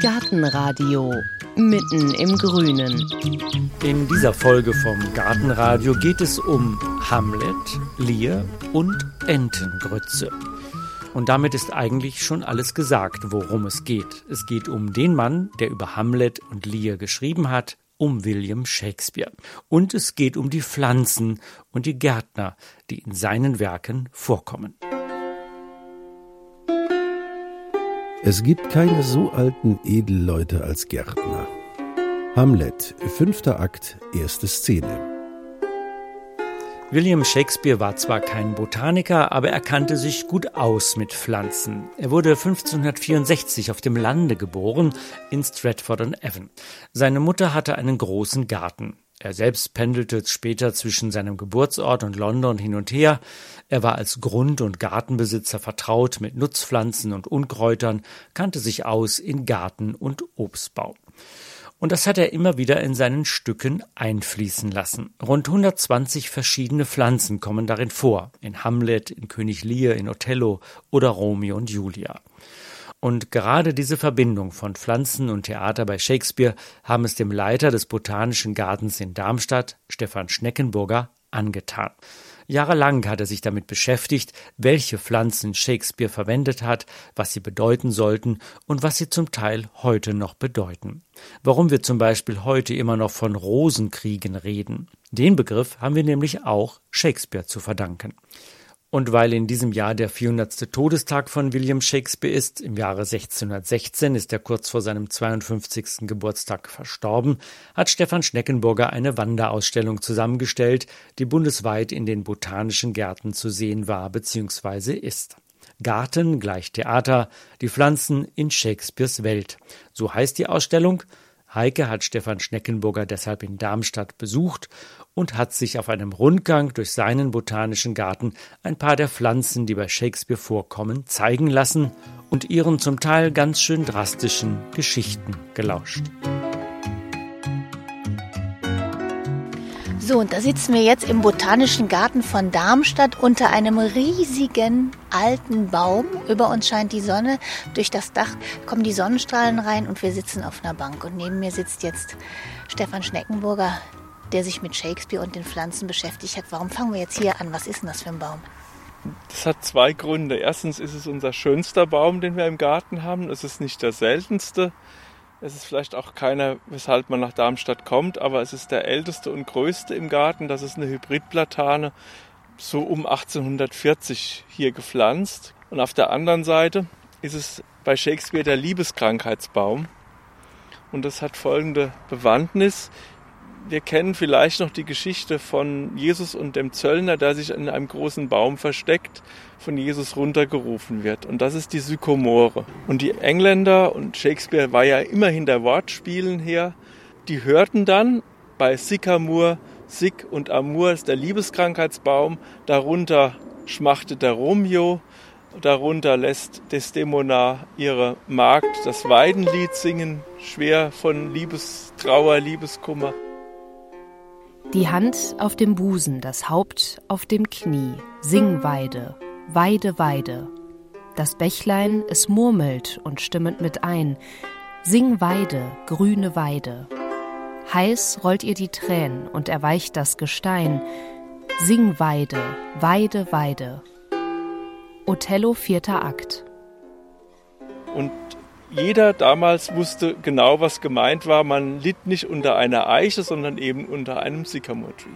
Gartenradio mitten im Grünen. In dieser Folge vom Gartenradio geht es um Hamlet, Lear und Entengrütze. Und damit ist eigentlich schon alles gesagt, worum es geht. Es geht um den Mann, der über Hamlet und Lear geschrieben hat, um William Shakespeare. Und es geht um die Pflanzen und die Gärtner, die in seinen Werken vorkommen. Es gibt keine so alten Edelleute als Gärtner. Hamlet, fünfter Akt, erste Szene. William Shakespeare war zwar kein Botaniker, aber er kannte sich gut aus mit Pflanzen. Er wurde 1564 auf dem Lande geboren, in Stratford-on-Avon. Seine Mutter hatte einen großen Garten. Er selbst pendelte später zwischen seinem Geburtsort und London hin und her. Er war als Grund- und Gartenbesitzer vertraut mit Nutzpflanzen und Unkräutern, kannte sich aus in Garten und Obstbau. Und das hat er immer wieder in seinen Stücken einfließen lassen. Rund 120 verschiedene Pflanzen kommen darin vor. In Hamlet, in König Lear, in Othello oder Romeo und Julia. Und gerade diese Verbindung von Pflanzen und Theater bei Shakespeare haben es dem Leiter des Botanischen Gartens in Darmstadt, Stefan Schneckenburger, angetan. Jahrelang hat er sich damit beschäftigt, welche Pflanzen Shakespeare verwendet hat, was sie bedeuten sollten und was sie zum Teil heute noch bedeuten. Warum wir zum Beispiel heute immer noch von Rosenkriegen reden. Den Begriff haben wir nämlich auch Shakespeare zu verdanken. Und weil in diesem Jahr der 400. Todestag von William Shakespeare ist, im Jahre 1616 ist er kurz vor seinem 52. Geburtstag verstorben, hat Stefan Schneckenburger eine Wanderausstellung zusammengestellt, die bundesweit in den botanischen Gärten zu sehen war bzw. ist. Garten gleich Theater, die Pflanzen in Shakespeares Welt. So heißt die Ausstellung Heike hat Stefan Schneckenburger deshalb in Darmstadt besucht und hat sich auf einem Rundgang durch seinen botanischen Garten ein paar der Pflanzen, die bei Shakespeare vorkommen, zeigen lassen und ihren zum Teil ganz schön drastischen Geschichten gelauscht. So, und da sitzen wir jetzt im Botanischen Garten von Darmstadt unter einem riesigen alten Baum. Über uns scheint die Sonne. Durch das Dach kommen die Sonnenstrahlen rein und wir sitzen auf einer Bank. Und neben mir sitzt jetzt Stefan Schneckenburger, der sich mit Shakespeare und den Pflanzen beschäftigt hat. Warum fangen wir jetzt hier an? Was ist denn das für ein Baum? Das hat zwei Gründe. Erstens ist es unser schönster Baum, den wir im Garten haben. Es ist nicht der seltenste. Es ist vielleicht auch keiner, weshalb man nach Darmstadt kommt, aber es ist der älteste und größte im Garten. Das ist eine Hybridplatane, so um 1840 hier gepflanzt. Und auf der anderen Seite ist es bei Shakespeare der Liebeskrankheitsbaum. Und das hat folgende Bewandtnis wir kennen vielleicht noch die Geschichte von Jesus und dem Zöllner, der sich in einem großen Baum versteckt, von Jesus runtergerufen wird. Und das ist die Sykomore. Und die Engländer, und Shakespeare war ja immer hinter Wortspielen her, die hörten dann bei Sycamore, Syk und Amur ist der Liebeskrankheitsbaum, darunter schmachtet der Romeo, darunter lässt Desdemona ihre Magd das Weidenlied singen, schwer von Liebestrauer, Liebeskummer. Die Hand auf dem Busen, das Haupt auf dem Knie. Singweide, Weide, Weide. Das Bächlein, es murmelt und stimmet mit ein. Sing Weide, grüne Weide. Heiß rollt ihr die Tränen und erweicht das Gestein. Sing Weide, Weide, Weide. Othello, vierter Akt. Und jeder damals wusste genau, was gemeint war. Man litt nicht unter einer Eiche, sondern eben unter einem Sycamore Tree.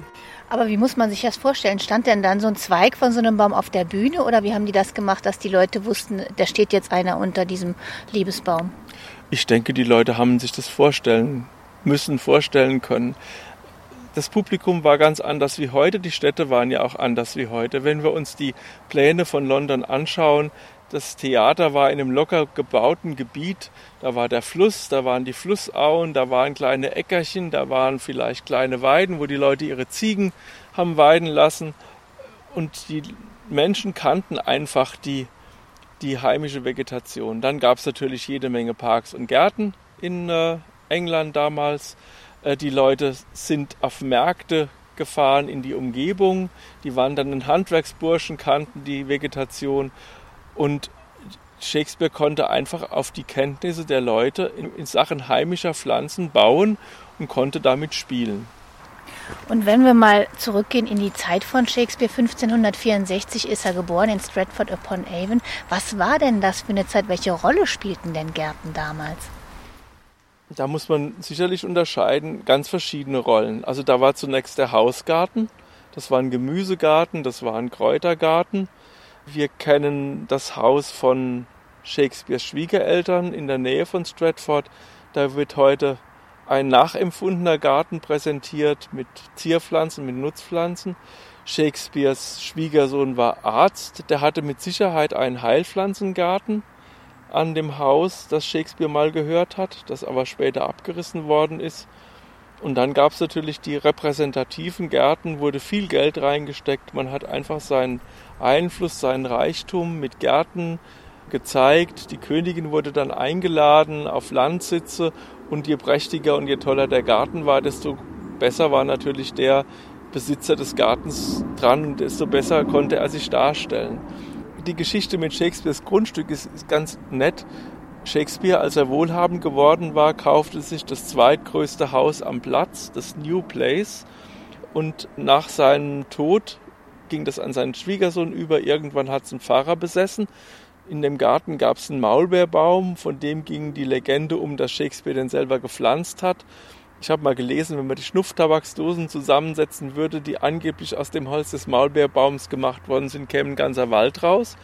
Aber wie muss man sich das vorstellen? Stand denn dann so ein Zweig von so einem Baum auf der Bühne oder wie haben die das gemacht, dass die Leute wussten, da steht jetzt einer unter diesem Liebesbaum? Ich denke, die Leute haben sich das vorstellen müssen, vorstellen können. Das Publikum war ganz anders wie heute, die Städte waren ja auch anders wie heute. Wenn wir uns die Pläne von London anschauen, das Theater war in einem locker gebauten Gebiet. Da war der Fluss, da waren die Flussauen, da waren kleine Äckerchen, da waren vielleicht kleine Weiden, wo die Leute ihre Ziegen haben weiden lassen. Und die Menschen kannten einfach die, die heimische Vegetation. Dann gab es natürlich jede Menge Parks und Gärten in äh, England damals. Äh, die Leute sind auf Märkte gefahren in die Umgebung. Die wandernden Handwerksburschen kannten die Vegetation und Shakespeare konnte einfach auf die Kenntnisse der Leute in, in Sachen heimischer Pflanzen bauen und konnte damit spielen. Und wenn wir mal zurückgehen in die Zeit von Shakespeare, 1564 ist er geboren in Stratford upon Avon. Was war denn das für eine Zeit? Welche Rolle spielten denn Gärten damals? Da muss man sicherlich unterscheiden, ganz verschiedene Rollen. Also da war zunächst der Hausgarten, das war ein Gemüsegarten, das war ein Kräutergarten. Wir kennen das Haus von Shakespeares Schwiegereltern in der Nähe von Stratford. Da wird heute ein nachempfundener Garten präsentiert mit Zierpflanzen, mit Nutzpflanzen. Shakespeares Schwiegersohn war Arzt, der hatte mit Sicherheit einen Heilpflanzengarten an dem Haus, das Shakespeare mal gehört hat, das aber später abgerissen worden ist. Und dann gab es natürlich die repräsentativen Gärten, wurde viel Geld reingesteckt. Man hat einfach seinen Einfluss, seinen Reichtum mit Gärten gezeigt. Die Königin wurde dann eingeladen auf Landsitze und je prächtiger und je toller der Garten war, desto besser war natürlich der Besitzer des Gartens dran und desto besser konnte er sich darstellen. Die Geschichte mit Shakespeares Grundstück ist, ist ganz nett. Shakespeare, als er wohlhabend geworden war, kaufte sich das zweitgrößte Haus am Platz, das New Place. Und nach seinem Tod ging das an seinen Schwiegersohn über. Irgendwann hat es ein Pfarrer besessen. In dem Garten gab es einen Maulbeerbaum, von dem ging die Legende um, dass Shakespeare den selber gepflanzt hat. Ich habe mal gelesen, wenn man die Schnupftabaksdosen zusammensetzen würde, die angeblich aus dem Holz des Maulbeerbaums gemacht worden sind, käme ein ganzer Wald raus.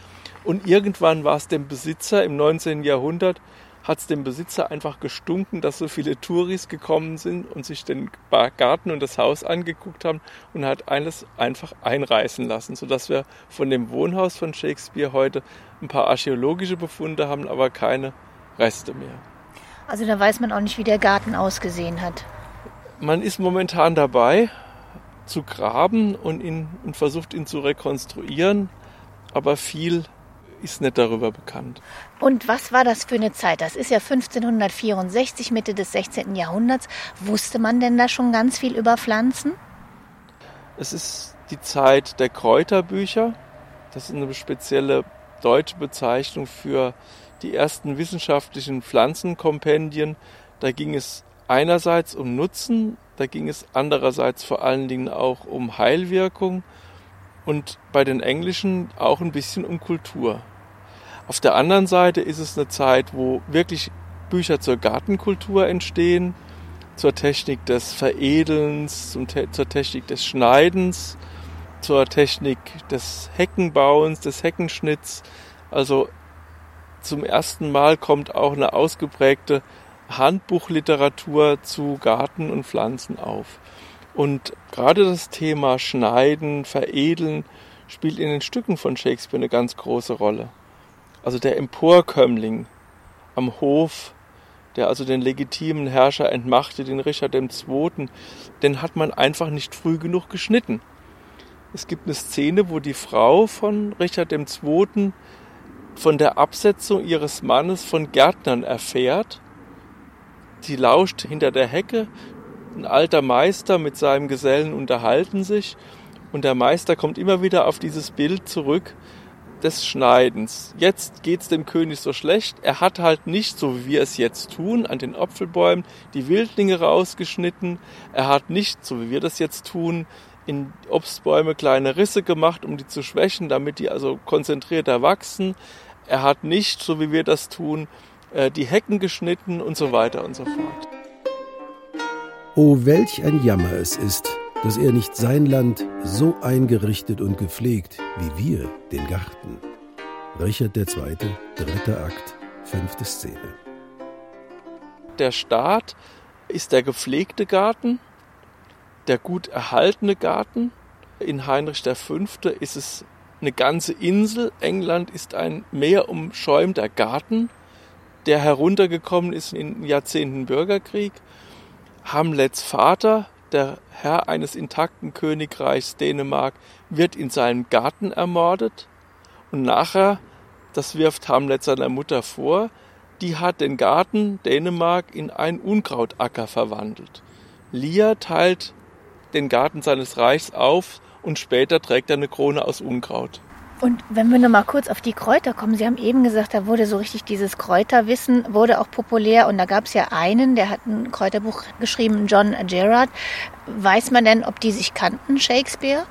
Und irgendwann war es dem Besitzer im 19. Jahrhundert hat es dem Besitzer einfach gestunken, dass so viele Touris gekommen sind und sich den Garten und das Haus angeguckt haben und hat alles einfach einreißen lassen, sodass wir von dem Wohnhaus von Shakespeare heute ein paar archäologische Befunde haben, aber keine Reste mehr. Also da weiß man auch nicht, wie der Garten ausgesehen hat. Man ist momentan dabei zu graben und, ihn, und versucht ihn zu rekonstruieren, aber viel ist nicht darüber bekannt. Und was war das für eine Zeit? Das ist ja 1564, Mitte des 16. Jahrhunderts. Wusste man denn da schon ganz viel über Pflanzen? Es ist die Zeit der Kräuterbücher. Das ist eine spezielle deutsche Bezeichnung für die ersten wissenschaftlichen Pflanzenkompendien. Da ging es einerseits um Nutzen, da ging es andererseits vor allen Dingen auch um Heilwirkung und bei den Englischen auch ein bisschen um Kultur. Auf der anderen Seite ist es eine Zeit, wo wirklich Bücher zur Gartenkultur entstehen, zur Technik des Veredelns, zur Technik des Schneidens, zur Technik des Heckenbauens, des Heckenschnitts. Also zum ersten Mal kommt auch eine ausgeprägte Handbuchliteratur zu Garten und Pflanzen auf. Und gerade das Thema Schneiden, Veredeln spielt in den Stücken von Shakespeare eine ganz große Rolle also der Emporkömmling am Hof, der also den legitimen Herrscher entmachte, den Richard II., den hat man einfach nicht früh genug geschnitten. Es gibt eine Szene, wo die Frau von Richard II. von der Absetzung ihres Mannes von Gärtnern erfährt. Sie lauscht hinter der Hecke, ein alter Meister mit seinem Gesellen unterhalten sich und der Meister kommt immer wieder auf dieses Bild zurück, des Schneidens. Jetzt geht's dem König so schlecht. Er hat halt nicht, so wie wir es jetzt tun, an den Apfelbäumen die Wildlinge rausgeschnitten. Er hat nicht, so wie wir das jetzt tun, in Obstbäume kleine Risse gemacht, um die zu schwächen, damit die also konzentrierter wachsen. Er hat nicht, so wie wir das tun, äh, die Hecken geschnitten und so weiter und so fort. Oh, welch ein Jammer es ist, dass er nicht sein Land so eingerichtet und gepflegt wie wir den Garten. Richard II., dritter Akt, fünfte Szene. Der Staat ist der gepflegte Garten, der gut erhaltene Garten. In Heinrich V. ist es eine ganze Insel. England ist ein meerumschäumter Garten, der heruntergekommen ist in Jahrzehnten Bürgerkrieg. Hamlets Vater der Herr eines intakten Königreichs Dänemark wird in seinem Garten ermordet und nachher, das wirft Hamlet seiner Mutter vor, die hat den Garten Dänemark in einen Unkrautacker verwandelt. Lear teilt den Garten seines Reichs auf und später trägt er eine Krone aus Unkraut. Und wenn wir noch mal kurz auf die Kräuter kommen, Sie haben eben gesagt, da wurde so richtig dieses Kräuterwissen, wurde auch populär. Und da gab es ja einen, der hat ein Kräuterbuch geschrieben, John Gerard. Weiß man denn, ob die sich kannten, Shakespeare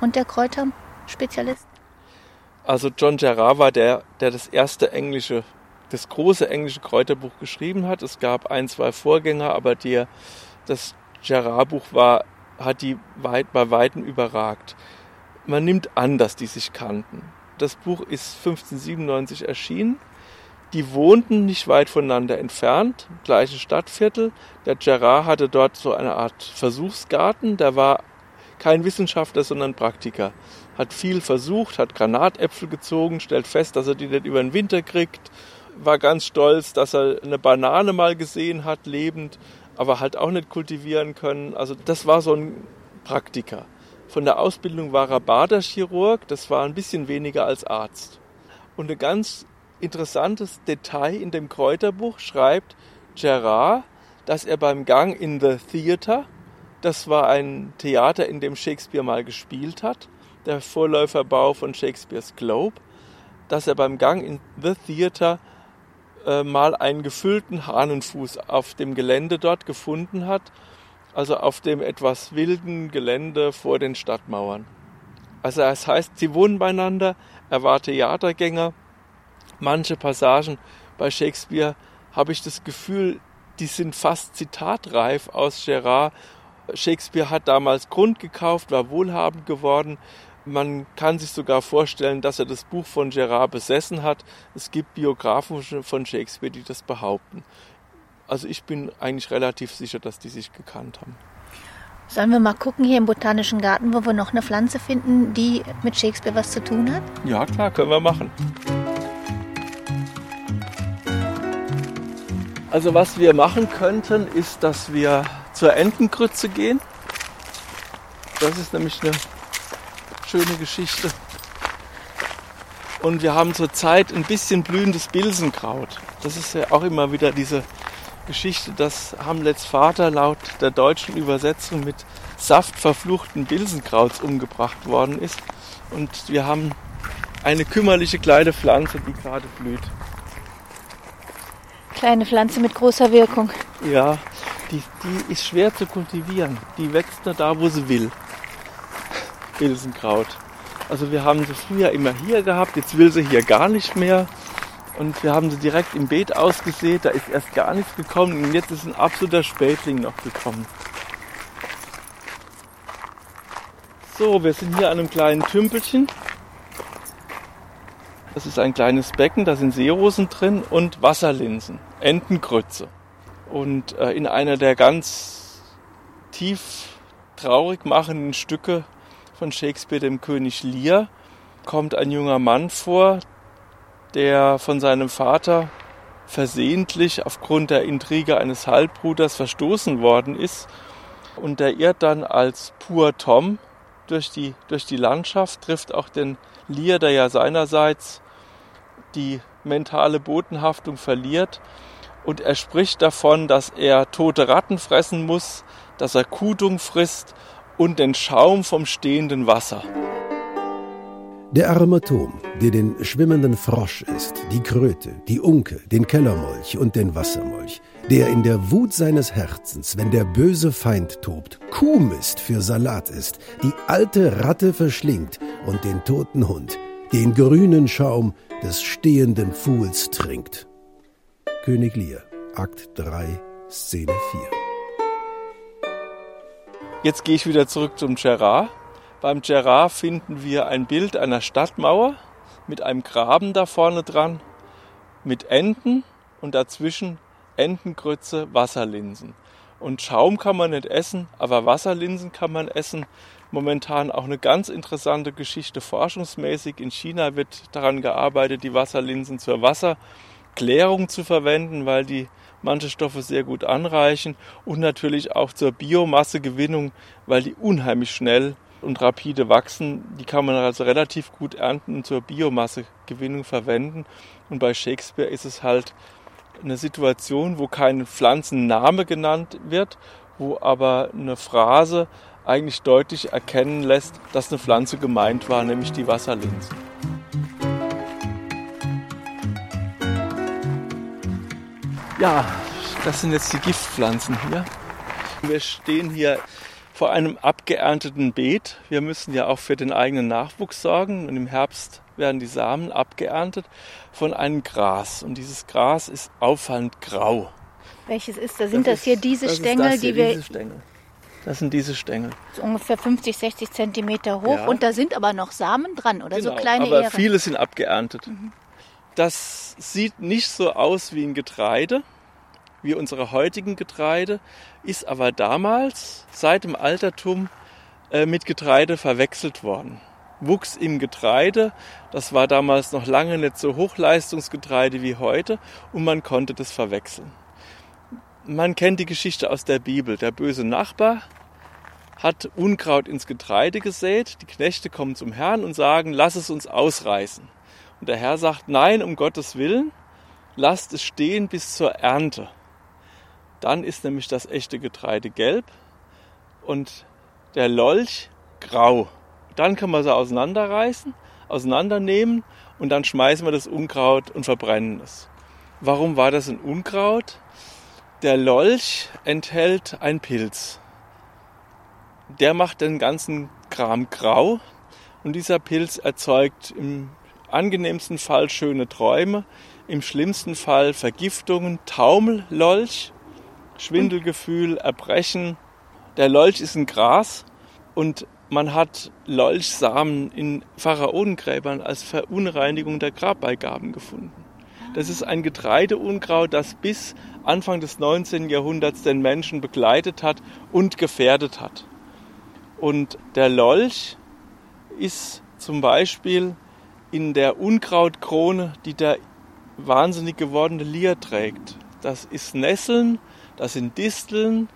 und der Kräuterspezialist? Also John Gerard war der, der das erste englische, das große englische Kräuterbuch geschrieben hat. Es gab ein, zwei Vorgänger, aber der, das Gerard-Buch war, hat die weit, bei Weitem überragt man nimmt an, dass die sich kannten. Das Buch ist 1597 erschienen. Die wohnten nicht weit voneinander entfernt, gleiche Stadtviertel. Der Gerard hatte dort so eine Art Versuchsgarten. Der war kein Wissenschaftler, sondern Praktiker. Hat viel versucht, hat Granatäpfel gezogen, stellt fest, dass er die nicht über den Winter kriegt. War ganz stolz, dass er eine Banane mal gesehen hat, lebend, aber halt auch nicht kultivieren können. Also das war so ein Praktiker. Von der Ausbildung war er Baderchirurg, das war ein bisschen weniger als Arzt. Und ein ganz interessantes Detail in dem Kräuterbuch schreibt Gerard, dass er beim Gang in the Theater, das war ein Theater, in dem Shakespeare mal gespielt hat, der Vorläuferbau von Shakespeares Globe, dass er beim Gang in the Theater äh, mal einen gefüllten Hahnenfuß auf dem Gelände dort gefunden hat also auf dem etwas wilden Gelände vor den Stadtmauern. Also das heißt, sie wohnen beieinander, er war Theatergänger. Manche Passagen bei Shakespeare habe ich das Gefühl, die sind fast zitatreif aus Gerard. Shakespeare hat damals Grund gekauft, war wohlhabend geworden. Man kann sich sogar vorstellen, dass er das Buch von Gerard besessen hat. Es gibt Biografen von Shakespeare, die das behaupten. Also ich bin eigentlich relativ sicher, dass die sich gekannt haben. Sollen wir mal gucken hier im Botanischen Garten, wo wir noch eine Pflanze finden, die mit Shakespeare was zu tun hat? Ja, klar, können wir machen. Also was wir machen könnten, ist, dass wir zur Entengrütze gehen. Das ist nämlich eine schöne Geschichte. Und wir haben zurzeit ein bisschen blühendes Bilsenkraut. Das ist ja auch immer wieder diese Geschichte, dass Hamlets Vater laut der deutschen Übersetzung mit saftverfluchten Bilsenkrauts umgebracht worden ist. Und wir haben eine kümmerliche kleine Pflanze, die gerade blüht. Kleine Pflanze mit großer Wirkung. Ja, die, die ist schwer zu kultivieren. Die wächst nur da, wo sie will. Bilsenkraut. Also wir haben sie früher immer hier gehabt, jetzt will sie hier gar nicht mehr. Und wir haben sie direkt im Beet ausgesät, da ist erst gar nichts gekommen und jetzt ist ein absoluter Spätling noch gekommen. So, wir sind hier an einem kleinen Tümpelchen. Das ist ein kleines Becken, da sind Seerosen drin und Wasserlinsen, Entengrütze. Und äh, in einer der ganz tief traurig machenden Stücke von Shakespeare, dem König Lear, kommt ein junger Mann vor, der von seinem Vater versehentlich aufgrund der Intrige eines Halbbruders verstoßen worden ist. Und der irrt dann als pur Tom durch die, durch die Landschaft, trifft auch den Lear, der ja seinerseits die mentale Botenhaftung verliert. Und er spricht davon, dass er tote Ratten fressen muss, dass er Kudung frisst und den Schaum vom stehenden Wasser. Der arme Tom, der den schwimmenden Frosch isst, die Kröte, die Unke, den Kellermolch und den Wassermolch, der in der Wut seines Herzens, wenn der böse Feind tobt, Kuhmist für Salat ist, die alte Ratte verschlingt und den toten Hund, den grünen Schaum des stehenden Pfuhls trinkt. König Lear, Akt 3, Szene 4. Jetzt gehe ich wieder zurück zum Gerard beim Gerard finden wir ein Bild einer Stadtmauer mit einem Graben da vorne dran, mit Enten und dazwischen Entengrütze, Wasserlinsen. Und Schaum kann man nicht essen, aber Wasserlinsen kann man essen. Momentan auch eine ganz interessante Geschichte forschungsmäßig. In China wird daran gearbeitet, die Wasserlinsen zur Wasserklärung zu verwenden, weil die manche Stoffe sehr gut anreichen und natürlich auch zur Biomassegewinnung, weil die unheimlich schnell und rapide wachsen, die kann man also relativ gut ernten und zur Biomassegewinnung verwenden. Und bei Shakespeare ist es halt eine Situation, wo kein Pflanzenname genannt wird, wo aber eine Phrase eigentlich deutlich erkennen lässt, dass eine Pflanze gemeint war, nämlich die Wasserlinse. Ja, das sind jetzt die Giftpflanzen hier. Wir stehen hier vor einem abgeernteten Beet. Wir müssen ja auch für den eigenen Nachwuchs sorgen und im Herbst werden die Samen abgeerntet von einem Gras und dieses Gras ist auffallend grau. Welches ist das? Sind das, das hier diese das Stängel, das hier, die wir. Diese Stängel. Das sind diese Stängel. So ungefähr 50, 60 Zentimeter hoch ja. und da sind aber noch Samen dran oder genau, so kleine aber Ähren. viele sind abgeerntet. Mhm. Das sieht nicht so aus wie ein Getreide, wie unsere heutigen Getreide, ist aber damals seit dem Altertum äh, mit Getreide verwechselt worden. Wuchs im Getreide, das war damals noch lange nicht so Hochleistungsgetreide wie heute und man konnte das verwechseln. Man kennt die Geschichte aus der Bibel. Der böse Nachbar hat Unkraut ins Getreide gesät. Die Knechte kommen zum Herrn und sagen, lass es uns ausreißen. Und der Herr sagt, nein, um Gottes Willen, lasst es stehen bis zur Ernte. Dann ist nämlich das echte Getreide gelb und der Lolch grau. Dann kann man sie auseinanderreißen, auseinandernehmen und dann schmeißen wir das Unkraut und verbrennen es. Warum war das ein Unkraut? Der Lolch enthält einen Pilz. Der macht den ganzen Kram grau und dieser Pilz erzeugt im angenehmsten Fall schöne Träume, im schlimmsten Fall Vergiftungen, Taumellolch Schwindelgefühl, Erbrechen. Der Lolch ist ein Gras und man hat Lolchsamen in Pharaonengräbern als Verunreinigung der Grabbeigaben gefunden. Das ist ein Getreideunkraut, das bis Anfang des 19. Jahrhunderts den Menschen begleitet hat und gefährdet hat. Und der Lolch ist zum Beispiel in der Unkrautkrone, die der wahnsinnig gewordene Lier trägt. Das ist Nesseln, da sind Disteln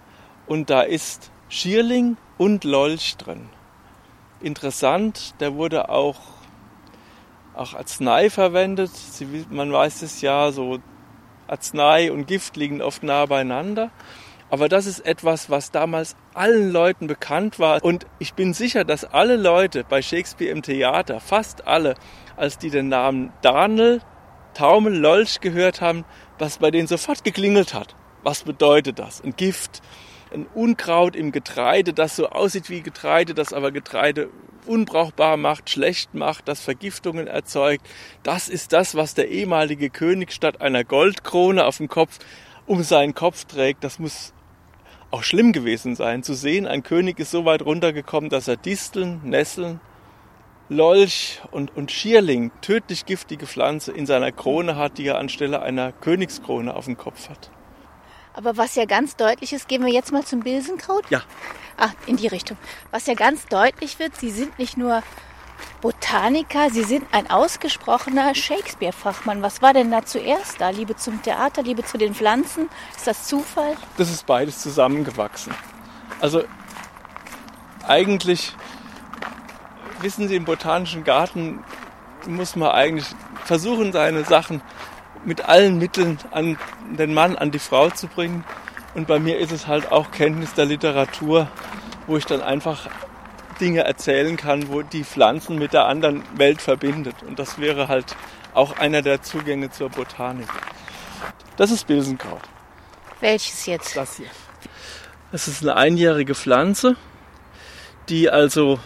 und da ist Schierling und Lolch drin. Interessant, der wurde auch, auch Arznei verwendet. Sie, man weiß es ja, so Arznei und Gift liegen oft nah beieinander. Aber das ist etwas, was damals allen Leuten bekannt war. Und ich bin sicher, dass alle Leute bei Shakespeare im Theater, fast alle, als die den Namen Daniel, Taumel, Lolch gehört haben, was bei denen sofort geklingelt hat. Was bedeutet das? Ein Gift, ein Unkraut im Getreide, das so aussieht wie Getreide, das aber Getreide unbrauchbar macht, schlecht macht, das Vergiftungen erzeugt. Das ist das, was der ehemalige König statt einer Goldkrone auf dem Kopf um seinen Kopf trägt. Das muss auch schlimm gewesen sein, zu sehen, ein König ist so weit runtergekommen, dass er Disteln, Nesseln, Lolch und, und Schierling, tödlich giftige Pflanze, in seiner Krone hat, die er anstelle einer Königskrone auf dem Kopf hat. Aber was ja ganz deutlich ist, gehen wir jetzt mal zum Bilsenkraut? Ja. Ach, in die Richtung. Was ja ganz deutlich wird, Sie sind nicht nur Botaniker, Sie sind ein ausgesprochener Shakespeare-Fachmann. Was war denn da zuerst da? Liebe zum Theater, Liebe zu den Pflanzen? Ist das Zufall? Das ist beides zusammengewachsen. Also eigentlich, wissen Sie, im Botanischen Garten muss man eigentlich versuchen, seine Sachen mit allen Mitteln an den Mann, an die Frau zu bringen. Und bei mir ist es halt auch Kenntnis der Literatur, wo ich dann einfach Dinge erzählen kann, wo die Pflanzen mit der anderen Welt verbindet. Und das wäre halt auch einer der Zugänge zur Botanik. Das ist Bilsenkraut. Welches jetzt? Das hier. Das ist eine einjährige Pflanze, die also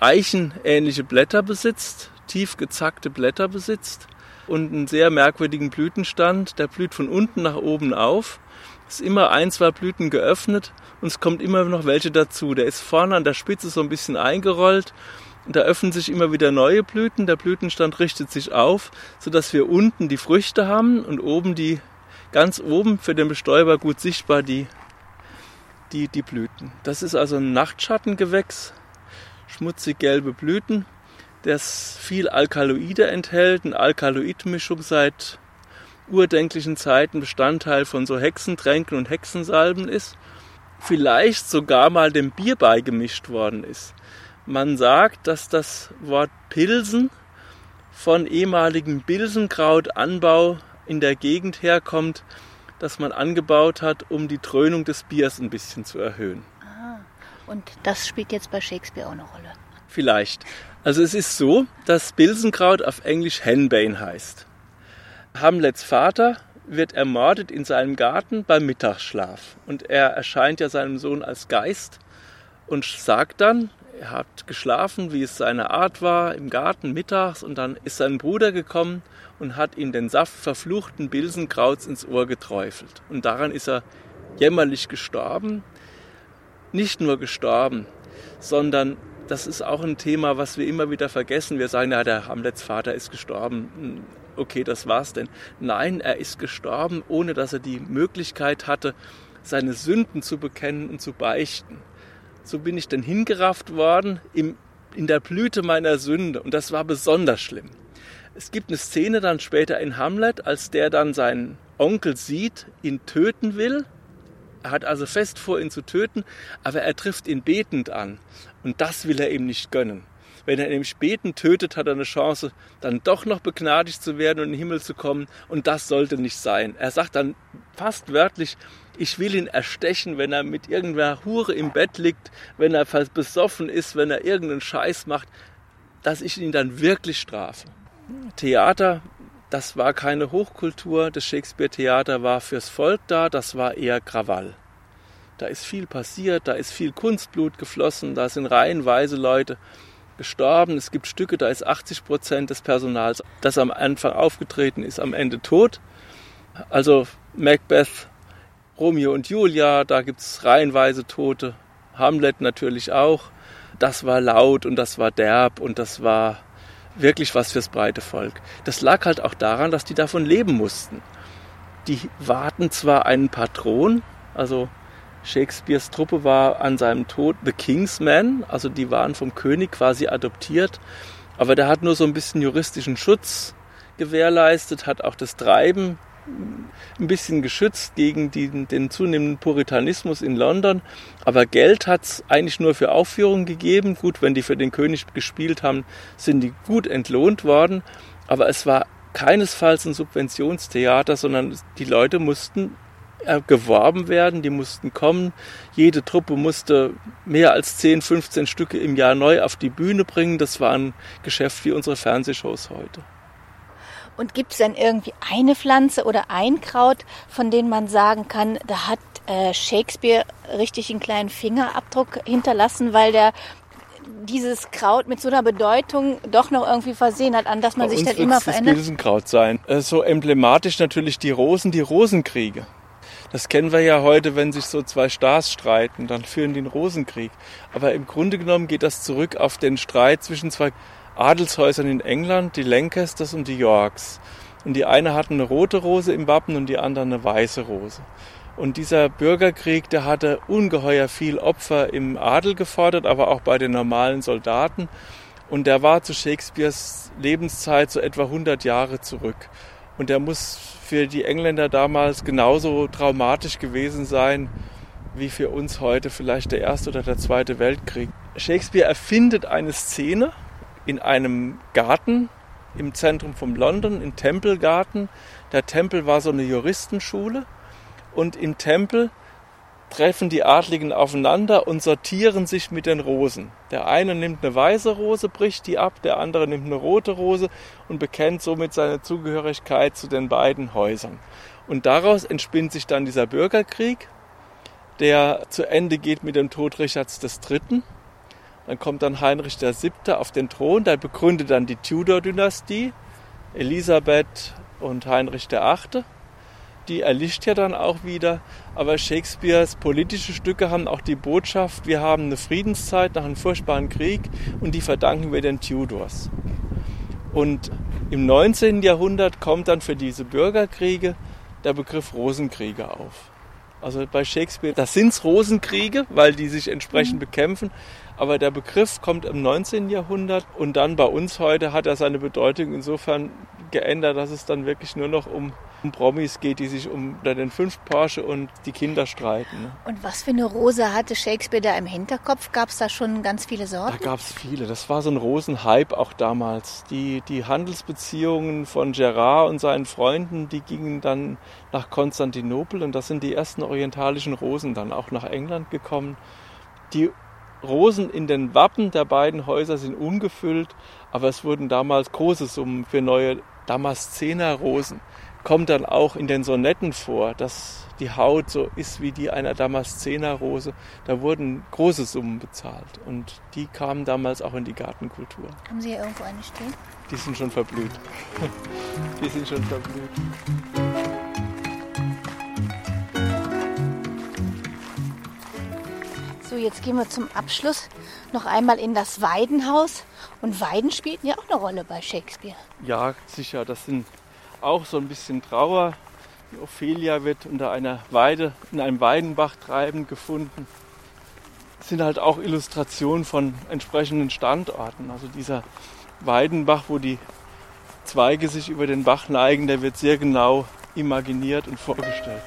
eichenähnliche Blätter besitzt, tief gezackte Blätter besitzt und einen sehr merkwürdigen Blütenstand. Der blüht von unten nach oben auf. Ist immer ein, zwei Blüten geöffnet und es kommt immer noch welche dazu. Der ist vorne an der Spitze so ein bisschen eingerollt und da öffnen sich immer wieder neue Blüten. Der Blütenstand richtet sich auf, sodass wir unten die Früchte haben und oben die, ganz oben für den Bestäuber gut sichtbar die, die, die Blüten. Das ist also ein Nachtschattengewächs, schmutzig gelbe Blüten das viel Alkaloide enthält, eine Alkaloidmischung seit urdenklichen Zeiten Bestandteil von so Hexentränken und Hexensalben ist, vielleicht sogar mal dem Bier beigemischt worden ist. Man sagt, dass das Wort Pilsen von ehemaligem Bilsenkrautanbau in der Gegend herkommt, das man angebaut hat, um die Dröhnung des Biers ein bisschen zu erhöhen. Ah, und das spielt jetzt bei Shakespeare auch eine Rolle. Vielleicht. Also es ist so, dass Bilsenkraut auf Englisch Henbane heißt. Hamlets Vater wird ermordet in seinem Garten beim Mittagsschlaf. Und er erscheint ja seinem Sohn als Geist und sagt dann, er hat geschlafen, wie es seine Art war, im Garten mittags und dann ist sein Bruder gekommen und hat ihm den Saft verfluchten Bilsenkrauts ins Ohr geträufelt. Und daran ist er jämmerlich gestorben. Nicht nur gestorben, sondern das ist auch ein Thema, was wir immer wieder vergessen. Wir sagen, ja, der Hamlets Vater ist gestorben. Okay, das war's denn. Nein, er ist gestorben, ohne dass er die Möglichkeit hatte, seine Sünden zu bekennen und zu beichten. So bin ich denn hingerafft worden im, in der Blüte meiner Sünde und das war besonders schlimm. Es gibt eine Szene dann später in Hamlet, als der dann seinen Onkel sieht, ihn töten will. Er hat also fest vor, ihn zu töten, aber er trifft ihn betend an. Und das will er ihm nicht gönnen. Wenn er ihn Späten tötet, hat er eine Chance, dann doch noch begnadigt zu werden und in den Himmel zu kommen. Und das sollte nicht sein. Er sagt dann fast wörtlich, ich will ihn erstechen, wenn er mit irgendeiner Hure im Bett liegt, wenn er besoffen ist, wenn er irgendeinen Scheiß macht, dass ich ihn dann wirklich strafe. Theater, das war keine Hochkultur. Das Shakespeare-Theater war fürs Volk da, das war eher Krawall. Da ist viel passiert, da ist viel Kunstblut geflossen, da sind reihenweise Leute gestorben. Es gibt Stücke, da ist 80 Prozent des Personals, das am Anfang aufgetreten ist, am Ende tot. Also Macbeth, Romeo und Julia, da gibt es reihenweise Tote. Hamlet natürlich auch. Das war laut und das war derb und das war wirklich was fürs breite Volk. Das lag halt auch daran, dass die davon leben mussten. Die warten zwar einen Patron, also Shakespeares Truppe war an seinem Tod The King's Man, also die waren vom König quasi adoptiert, aber der hat nur so ein bisschen juristischen Schutz gewährleistet, hat auch das Treiben ein bisschen geschützt gegen die, den zunehmenden Puritanismus in London. Aber Geld hat es eigentlich nur für Aufführungen gegeben. Gut, wenn die für den König gespielt haben, sind die gut entlohnt worden. Aber es war keinesfalls ein Subventionstheater, sondern die Leute mussten geworben werden, die mussten kommen. Jede Truppe musste mehr als 10, 15 Stücke im Jahr neu auf die Bühne bringen. Das war ein Geschäft wie unsere Fernsehshows heute. Und gibt es denn irgendwie eine Pflanze oder ein Kraut, von dem man sagen kann, da hat äh, Shakespeare richtig einen kleinen Fingerabdruck hinterlassen, weil der dieses Kraut mit so einer Bedeutung doch noch irgendwie versehen hat, an das man Bei sich dann immer das verändert? Bilsenkraut sein. Äh, So emblematisch natürlich die Rosen, die Rosenkriege. Das kennen wir ja heute, wenn sich so zwei Stars streiten, dann führen die einen Rosenkrieg. Aber im Grunde genommen geht das zurück auf den Streit zwischen zwei Adelshäusern in England, die Lancasters und die Yorks. Und die eine hatten eine rote Rose im Wappen und die andere eine weiße Rose. Und dieser Bürgerkrieg, der hatte ungeheuer viel Opfer im Adel gefordert, aber auch bei den normalen Soldaten. Und der war zu Shakespeares Lebenszeit so etwa 100 Jahre zurück. Und der muss für die Engländer damals genauso traumatisch gewesen sein, wie für uns heute vielleicht der Erste oder der Zweite Weltkrieg. Shakespeare erfindet eine Szene in einem Garten im Zentrum von London, Temple Garden. Der Tempel war so eine Juristenschule und in Temple treffen die Adligen aufeinander und sortieren sich mit den Rosen. Der eine nimmt eine weiße Rose, bricht die ab, der andere nimmt eine rote Rose und bekennt somit seine Zugehörigkeit zu den beiden Häusern. Und daraus entspinnt sich dann dieser Bürgerkrieg, der zu Ende geht mit dem Tod Richards III. Dann kommt dann Heinrich VII. auf den Thron, der begründet dann die Tudor-Dynastie, Elisabeth und Heinrich VIII. Die erlischt ja dann auch wieder, aber Shakespeares politische Stücke haben auch die Botschaft, wir haben eine Friedenszeit nach einem furchtbaren Krieg und die verdanken wir den Tudors. Und im 19. Jahrhundert kommt dann für diese Bürgerkriege der Begriff Rosenkriege auf. Also bei Shakespeare, das sind Rosenkriege, weil die sich entsprechend bekämpfen. Aber der Begriff kommt im 19. Jahrhundert und dann bei uns heute hat er seine Bedeutung insofern geändert, dass es dann wirklich nur noch um, um Promis geht, die sich um den fünf Porsche und die Kinder streiten. Ne? Und was für eine Rose hatte Shakespeare da im Hinterkopf? Gab es da schon ganz viele Da Sorten? gab es viele. Das war so ein Rosenhype auch damals. Die, die Handelsbeziehungen von Gerard und seinen Freunden, die gingen dann nach Konstantinopel und das sind die ersten orientalischen Rosen dann auch nach England gekommen. Die Rosen in den Wappen der beiden Häuser sind ungefüllt, aber es wurden damals große Summen für neue Damaszener Rosen kommt dann auch in den Sonetten vor, dass die Haut so ist wie die einer Damaszenerrose. Da wurden große Summen bezahlt und die kamen damals auch in die Gartenkultur. Haben Sie hier irgendwo eine stehen? Die sind schon verblüht. Die sind schon verblüht. So, jetzt gehen wir zum Abschluss noch einmal in das Weidenhaus. Und Weiden spielten ja auch eine Rolle bei Shakespeare. Ja, sicher. Das sind auch so ein bisschen Trauer. Die Ophelia wird unter einer Weide, in einem Weidenbach treibend gefunden. Das sind halt auch Illustrationen von entsprechenden Standorten. Also dieser Weidenbach, wo die Zweige sich über den Bach neigen, der wird sehr genau imaginiert und vorgestellt.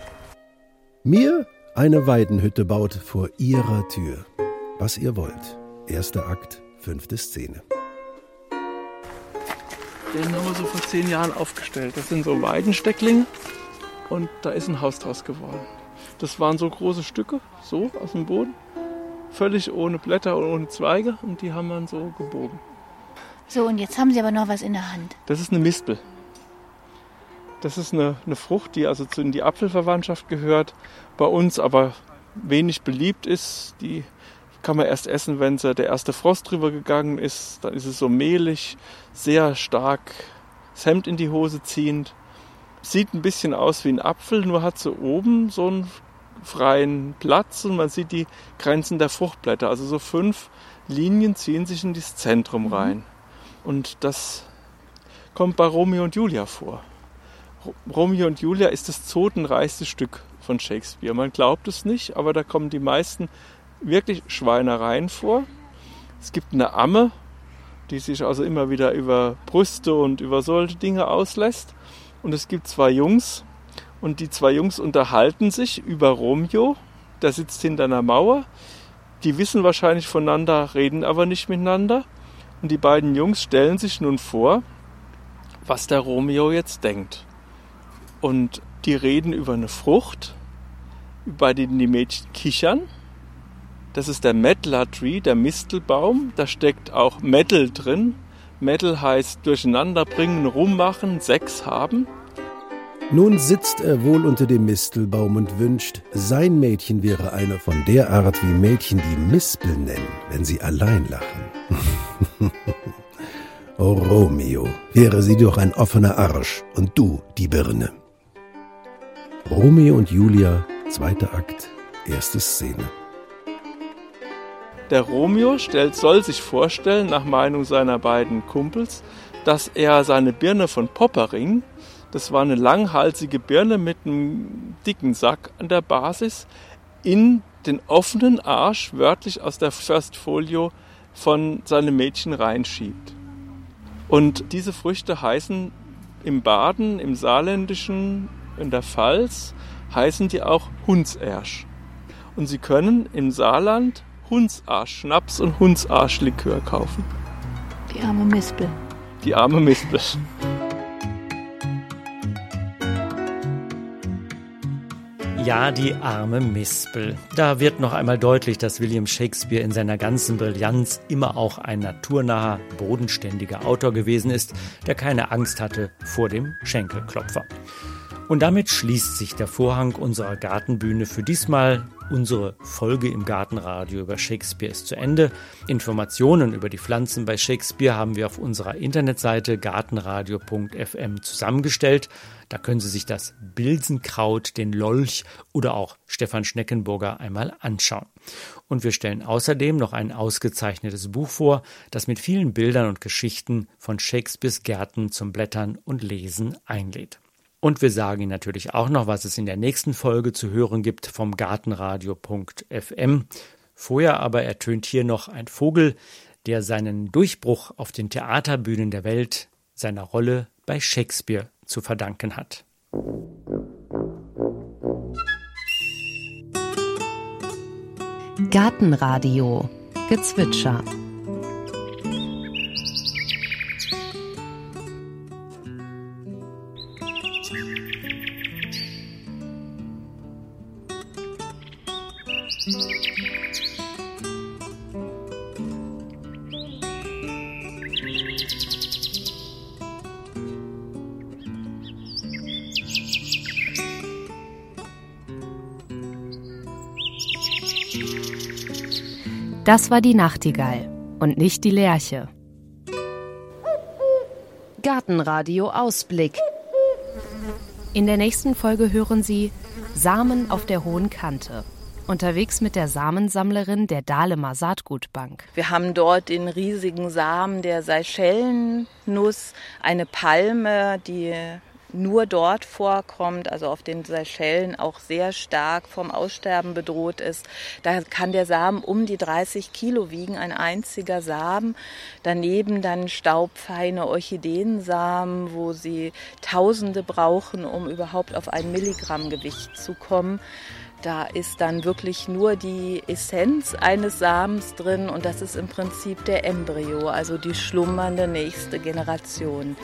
Mir eine Weidenhütte baut vor ihrer Tür. Was ihr wollt. Erster Akt, fünfte Szene. Den haben wir so vor zehn Jahren aufgestellt. Das sind so Weidenstecklinge und da ist ein Haus draus geworden. Das waren so große Stücke, so aus dem Boden, völlig ohne Blätter und ohne Zweige und die haben wir so gebogen. So, und jetzt haben Sie aber noch was in der Hand. Das ist eine Mispel. Das ist eine, eine Frucht, die also in die Apfelverwandtschaft gehört, bei uns aber wenig beliebt ist. Die kann man erst essen, wenn der erste Frost drüber gegangen ist. Dann ist es so mehlig, sehr stark das Hemd in die Hose ziehend. Sieht ein bisschen aus wie ein Apfel, nur hat so oben so einen freien Platz und man sieht die Grenzen der Fruchtblätter. Also so fünf Linien ziehen sich in das Zentrum rein. Und das kommt bei Romeo und Julia vor. Romeo und Julia ist das zotenreichste Stück von Shakespeare. Man glaubt es nicht, aber da kommen die meisten wirklich Schweinereien vor. Es gibt eine Amme, die sich also immer wieder über Brüste und über solche Dinge auslässt. Und es gibt zwei Jungs und die zwei Jungs unterhalten sich über Romeo. Der sitzt hinter einer Mauer. Die wissen wahrscheinlich voneinander, reden aber nicht miteinander. Und die beiden Jungs stellen sich nun vor, was der Romeo jetzt denkt. Und die reden über eine Frucht, bei denen die Mädchen kichern. Das ist der Medlar Tree, der Mistelbaum. Da steckt auch Metal drin. Metal heißt durcheinanderbringen, rummachen, Sex haben. Nun sitzt er wohl unter dem Mistelbaum und wünscht, sein Mädchen wäre einer von der Art, wie Mädchen die Mispel nennen, wenn sie allein lachen. oh Romeo, wäre sie doch ein offener Arsch und du die Birne. Romeo und Julia, zweiter Akt, erste Szene. Der Romeo stellt, soll sich vorstellen, nach Meinung seiner beiden Kumpels, dass er seine Birne von Poppering, das war eine langhalsige Birne mit einem dicken Sack an der Basis, in den offenen Arsch, wörtlich aus der First Folio, von seinem Mädchen reinschiebt. Und diese Früchte heißen im Baden, im Saarländischen, in der Pfalz heißen die auch Hundsersch. Und Sie können im Saarland Hundsarsch-Schnaps und Hundsarsch-Likör kaufen. Die arme Mispel. Die arme Mispel. Ja, die arme Mispel. Da wird noch einmal deutlich, dass William Shakespeare in seiner ganzen Brillanz immer auch ein naturnaher, bodenständiger Autor gewesen ist, der keine Angst hatte vor dem Schenkelklopfer. Und damit schließt sich der Vorhang unserer Gartenbühne für diesmal. Unsere Folge im Gartenradio über Shakespeare ist zu Ende. Informationen über die Pflanzen bei Shakespeare haben wir auf unserer Internetseite gartenradio.fm zusammengestellt. Da können Sie sich das Bilsenkraut, den Lolch oder auch Stefan Schneckenburger einmal anschauen. Und wir stellen außerdem noch ein ausgezeichnetes Buch vor, das mit vielen Bildern und Geschichten von Shakespeares Gärten zum Blättern und Lesen einlädt. Und wir sagen Ihnen natürlich auch noch, was es in der nächsten Folge zu hören gibt vom Gartenradio.fm. Vorher aber ertönt hier noch ein Vogel, der seinen Durchbruch auf den Theaterbühnen der Welt seiner Rolle bei Shakespeare zu verdanken hat. Gartenradio Gezwitscher Das war die Nachtigall und nicht die Lerche. Gartenradio Ausblick. In der nächsten Folge hören Sie Samen auf der hohen Kante. Unterwegs mit der Samensammlerin der Dahlemer Saatgutbank. Wir haben dort den riesigen Samen der Seychellennuss, eine Palme, die nur dort vorkommt, also auf den Seychellen auch sehr stark vom Aussterben bedroht ist. Da kann der Samen um die 30 Kilo wiegen, ein einziger Samen. Daneben dann staubfeine Orchideensamen, wo sie Tausende brauchen, um überhaupt auf ein Milligramm Gewicht zu kommen. Da ist dann wirklich nur die Essenz eines Samens drin und das ist im Prinzip der Embryo, also die schlummernde nächste Generation.